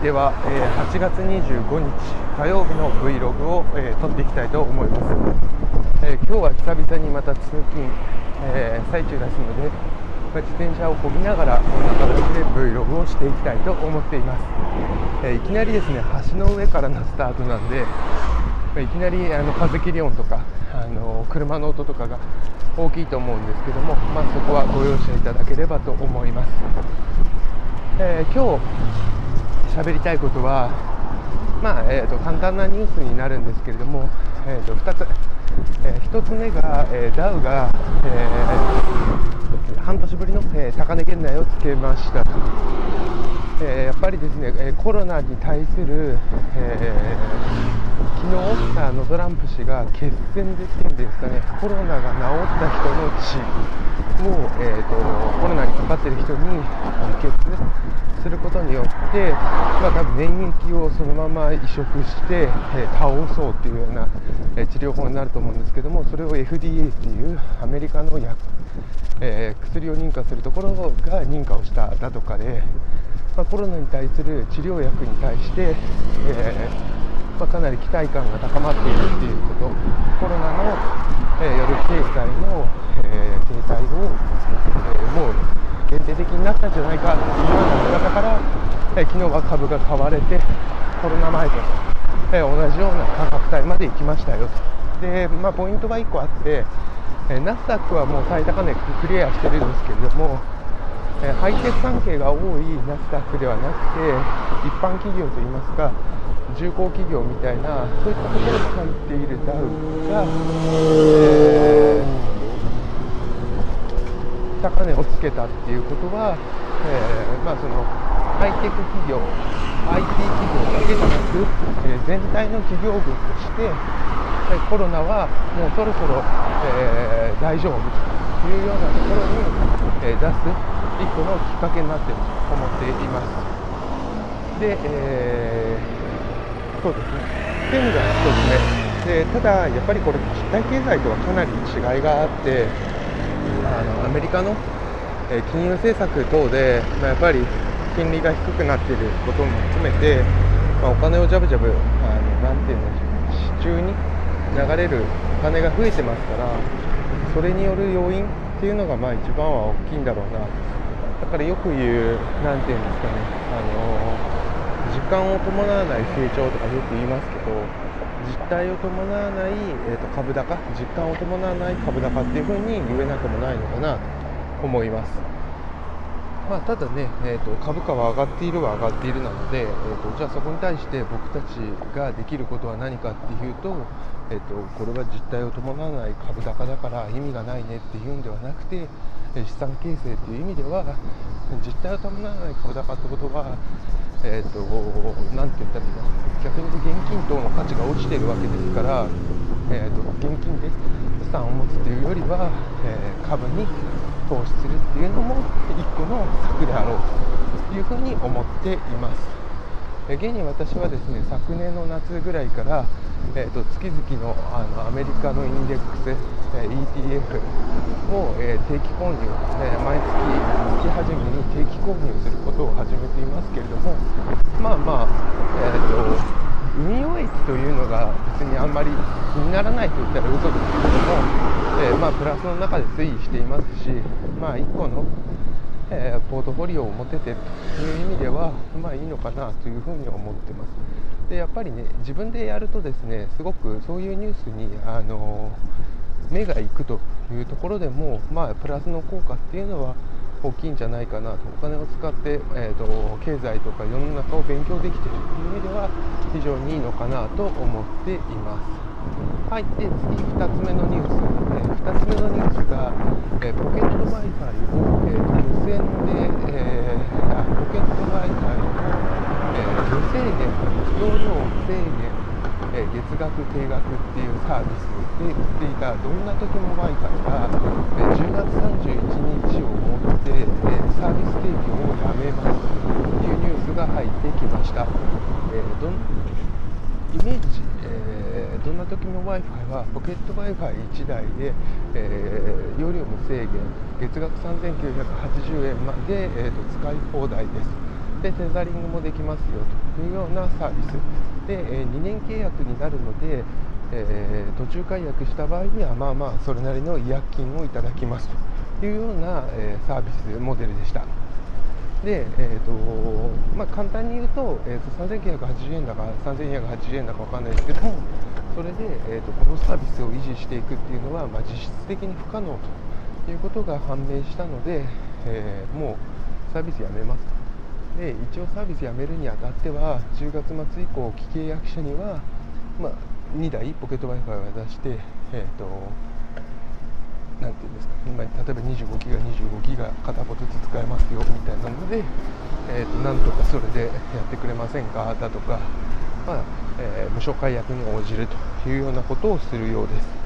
では、えー、8月25日火曜日の Vlog を、えー、撮っていきたいと思います、えー、今日は久々にまた通勤、え最中ですので自転車をこぎながらこんな形で Vlog をしていきたいと思っています、えいきなりですね橋の上からのスタートなんでいきなりあの風切り音とかあの車の音とかが大きいと思うんですけども、まあ、そこはご容赦いただければと思います、えー、今日喋りたいことは、まあえーと、簡単なニュースになるんですけれども、えーと、2つ、えー、1つ目が、えー、ダウが、えー、半年ぶりの、え高値圏内をつけました。と、えやっぱりですね、えコロナに対する、え昨日あのトランプ氏が決戦でっていうんですかね。コロナが治った人の血。を、えーと、コロナにかかっている人に輸血することによって、まあ、多分免疫をそのまま移植して、えー、倒そうというような、えー、治療法になると思うんですけどもそれを FDA というアメリカの薬、えー、薬を認可するところが認可をしただとかで、まあ、コロナに対する治療薬に対して、えまあ、かなり期待感が高まっているっていうことコロナの、えー、よる経済の、えー、停滞を、えー、もう限定的になったんじゃないかというような見方から、え昨日は株が買われてコロナ前と、え同じような価格帯まで行きましたよと。で、まあ、ポイントが1個あって、えナスダックはもう最高値クリアしてるんですけれどもえハイテク関係が多いナスダックではなくて一般企業といいますか重工企業みたいなそういったところに入っているダウが、えー、高値をつけたっていうことは、えー、まあ、そのハイテク企業 IT 企業だけじゃなく、えー、全体の企業群としてコロナはもうそろそろ、え大丈夫というようなところに、え出す一個のきっかけになっていると思っています。で、えそうですねっていうのが1つ目でただやっぱりこれ実体経済とはかなり違いがあってあのアメリカの、え金融政策等で、まあ、やっぱり金利が低くなっていることも含めて、まあ、お金をジャブジャブあのなんていうの市中に流れるお金が増えてますからそれによる要因っていうのがまあ一番は大きいんだろうな。だからよく言う何て言うんですかねあの実感を伴わない成長とかよく言いますけど実態を伴わない、えーと、株高実感を伴わない株高っていうふうに言えなくもないのかなと思います。まあ、ただね、えーと、株価は上がっているは上がっているなので、えーと、じゃあそこに対して僕たちができることは何かっていうと,、えー、とこれは実態を伴わない株高だから意味がないねっていうんではなくて資産形成っていう意味では実態を伴わない株高ってことはえーと、なんて言ったらいいか逆に現金等の価値が落ちているわけですから、えーと、現金で資産を持つというよりは、えー、株に投資するっていうのも一個の策であろうというふうに思っています。え現に私はですね昨年の夏ぐらいから、えーと、月々のあのアメリカのインデックス、え ETF を、え定期購入、え毎月月初めに定期購入することを始めていますけれどもまあまあ、えーと、運用益というのが別にあんまり気にならないと言ったら嘘ですけれども、えー、まあ、プラスの中で推移していますし、まあ、1個の、えー、ポートフォリオを持ててという意味では、まあ、いいのかなというふうに思ってます。でやっぱりね自分でやるとですねすごくそういうニュースにあの目が行くというところでも、まあ、プラスの効果っていうのは大きいんじゃないかなとお金を使って、えーと、経済とか世の中を勉強できているという意味では非常にいいのかなと思っています。はい、で次2つ目のニュース、えー、2つ目のニュースが、えー、ポケット Wi-Fi を、えー、無線で、えー、あポケット Wi-Fi の、え無制限容量無制限え月額定額っていうサービスで売っていたどんな時も Wi-Fi が、え10月31日をもって、えサービス提供をやめますというニュースが入ってきました、えどんイメージ、えー、どんな時も Wi-Fi はポケット Wi-Fi1 台で、えー、容量無制限月額3980円まで、えーと、使い放題ですでテザリングもできますよというようなサービスで、え2年契約になるので、えー、途中解約した場合にはまあまあそれなりの違約金をいただきますというような、えサービスモデルでした。で、えーとまあ、簡単に言うと,、えーと、3980円だか3280円だか分かんないですけどもそれで、えーと、このサービスを維持していくっていうのは、まあ、実質的に不可能ということが判明したので、えー、もうサービスやめますで一応サービスやめるにあたっては10月末以降既契約者には、まあ、2台ポケット Wi-Fi を出して、えーとなていうんですか、今例えば25ギガ、25ギガ片言ずつ使えますよみたいなので、えーと、なんとかそれでやってくれませんかだとか、まあえー、無償解約に応じるというようなことをするようです。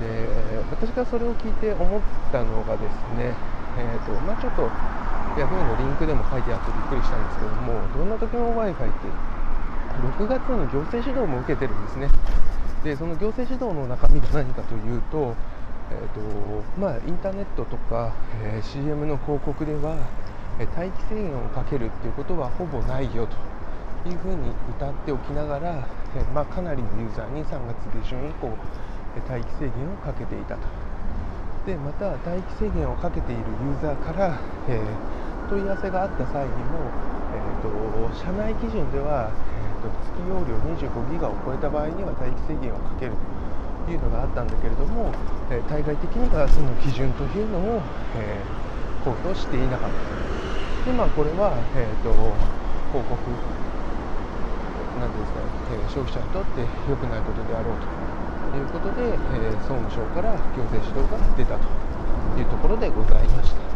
で私がそれを聞いて思ったのがですね、えーとまあ、ちょっと Yahoo のリンクでも書いてあってびっくりしたんですけども、どんな時も Wi-Fi って6月に行政指導も受けてるんですね。でその行政指導の中身が何かというと、えーとまあ、インターネットとか、えー、CM の広告では、え、待機制限をかけるっていうことはほぼないよというふうに歌っておきながら、え、まあ、かなりのユーザーに3月下旬以降、待機制限をかけていたと。でまた待機制限をかけているユーザーから、え問い合わせがあった際にも、えーと、社内基準では、えーと、月容量25ギガを超えた場合には待機制限をかけるというのがあったんだけれども、えー、対外的にはその基準というのを、えー、公表していなかった。でまあこれは、えーと、広告なんですか、ね、消費者にとって良くないことであろうということで、え、総務省から行政指導が出たというところでございました。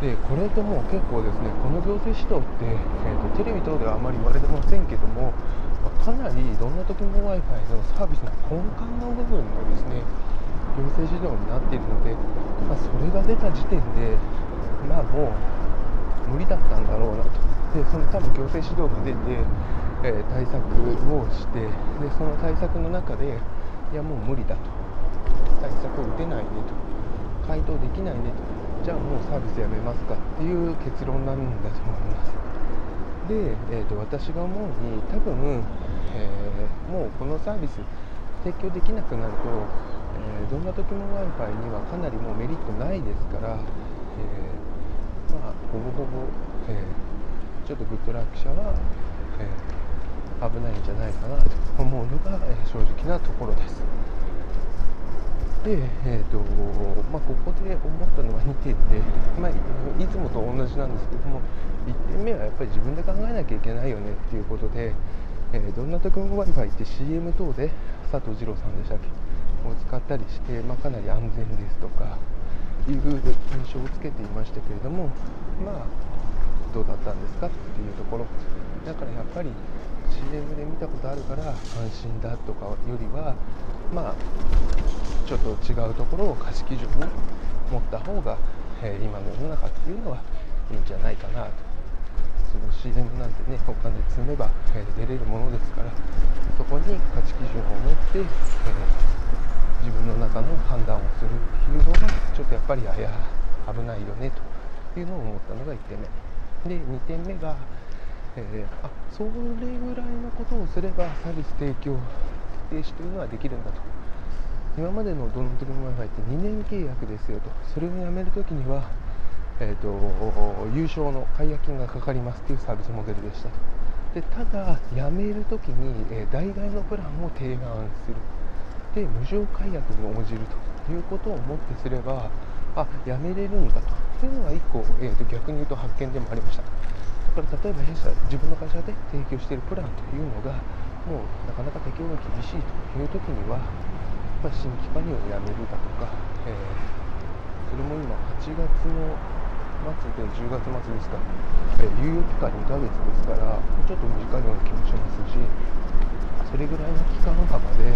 でこれってもう結構ですねこの行政指導って、えーと、とテレビ等ではあまり言われてませんけどもかなりどんな時も w i f i のサービスの根幹の部分のですね行政指導になっているので、まあ、それが出た時点でまあもう無理だったんだろうなと。でその多分行政指導が出て、えー、対策をしてでその対策の中でいやもう無理だと。対策を打てないねと。回答できないねと。じゃあもうサービスやめますかっていう結論なんだと思います。で、えーと、私が思うに多分、えー、もうこのサービス提供できなくなると、えー、どんな時も w i f i にはかなりもうメリットないですから、えー、まあ、ほぼほぼ、えちょっとグッドラック社は、え危ないんじゃないかなと思うのが、え正直なところです。で、えーとまあ、ここで思ったのは2点で、まあ、いつもと同じなんですけども1点目はやっぱり自分で考えなきゃいけないよねっていうことで、えー、どんな時も Wi-Fi って CM 等で佐藤二郎さんでしたっけ？を使ったりして、まあ、かなり安全ですとかいう印象をつけていましたけれどもまあどうだったんですかっていうところだからやっぱり CM で見たことあるから安心だとかよりはまあちょっと違うところを価値基準に持った方が、えー、今の世の中っていうのはいいんじゃないかなとその CM なんてねお金積めば、えー、出れるものですからそこに価値基準を持って、えー、自分の中の判断をするっていうのがちょっとやっぱり危ないよねというのを思ったのが1点目。で2点目が、えー、あそれぐらいのことをすればサービス提供停止というのはできるんだと。今までのドロントリム Wi-Fi って2年契約ですよと。それをやめるときには、えーと、優勝の解約金がかかりますというサービスモデルでしたと。でただやめるときに、えー、代替のプランを提案する。で無償解約に応じるということをもってすればあやめれるんだと。いうのが1個、えーと、逆に言うと発見でもありました。だから例えば弊社自分の会社で提供しているプランというのがもうなかなか適用が厳しいという時には、まあ、新規加入をやめるだとか、えー、それも今8月の末で10月末ですか、えー、猶予期間2ヶ月ですからちょっと短いような気もしますしそれぐらいの期間幅で、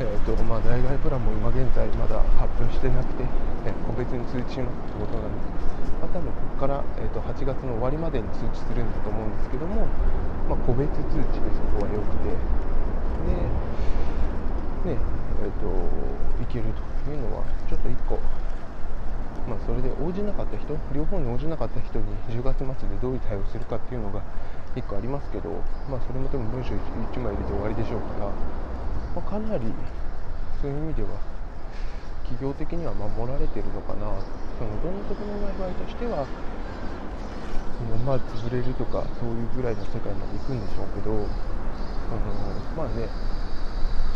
えーとまあ、代替プランも今現在まだ発表してなくて、え、個別に通知しますってことなんです。まあ、多分ここから、えーと、8月の終わりまでに通知するんだと思うんですけども、まあ、個別通知でそこは良くてで、ねえーと、いけるというのはちょっと1個、まあ、それで応じなかった人両方に応じなかった人に10月末でどういう対応するかっていうのが1個ありますけど、まあ、それも多分文章 1, 枚入れて終わりでしょうから、まあ、かなりそういう意味では企業的には守られてるのかな。そのどんなところの場合としてはまあ潰れるとかそういうぐらいの世界まで行くんでしょうけど、あのまあね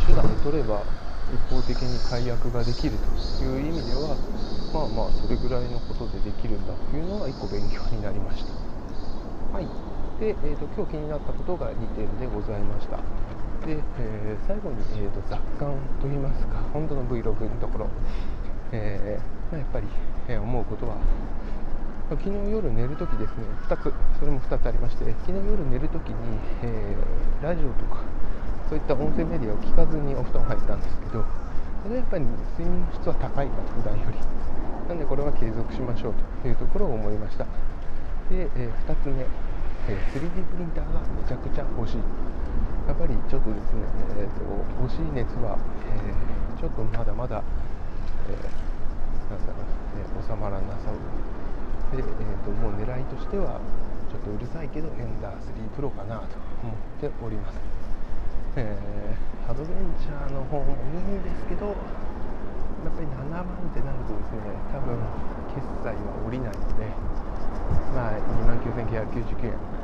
手段を取れば一方的に解約ができるという意味ではまあまあそれぐらいのことでできるんだというのが1個勉強になりました。はい。で、えーと、今日気になったことが2点でございました。で、えー、最後に、えーと、雑感といいますか本当の Vlog のところ、えー、まあ、やっぱり、えー、思うことはま昨日夜寝るときですね。2つそれも2つありまして昨日夜寝るときに、えラジオとかそういった音声メディアを聞かずにお布団入ったんですけどそれはやっぱり睡眠質は高いかと普段より。なんでこれは継続しましょうというところを思いました。で、え、2つ目、え、3D プリンターがめちゃくちゃ欲しい。やっぱりちょっとですね、えーと、欲しい熱は、えー、ちょっとまだまだ、えなんだろう、ね、収まらなさそうで、えーと、もう狙いとしてはちょっとうるさいけどエンダー3プロかなと思っております。えー、アドベンチャーの方もいいんですけどやっぱり7万ってなるとですね多分決済は下りないのでまあ2万9999円。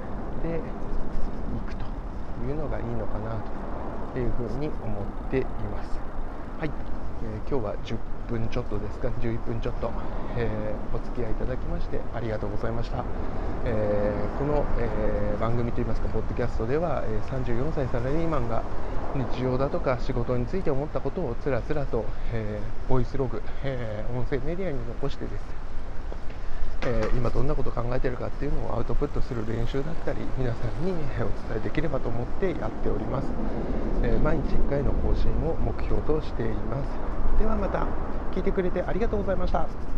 いうのがいいのかなというふうに思っています。はい、えー、今日は10分ちょっとですか。11分ちょっと、えー、お付き合いいただきましてありがとうございました、えー、この、えー、番組といいますかポッドキャストでは、え34歳サラリーマンが日常だとか仕事について思ったことをつらつらと、えボイスログ、え音声メディアに残してですえ今どんなことを考えているかっていうのをアウトプットする練習だったり皆さんにお伝えできればと思ってやっております、え毎日1回の更新を目標としていますではまた聞いてくれてありがとうございました。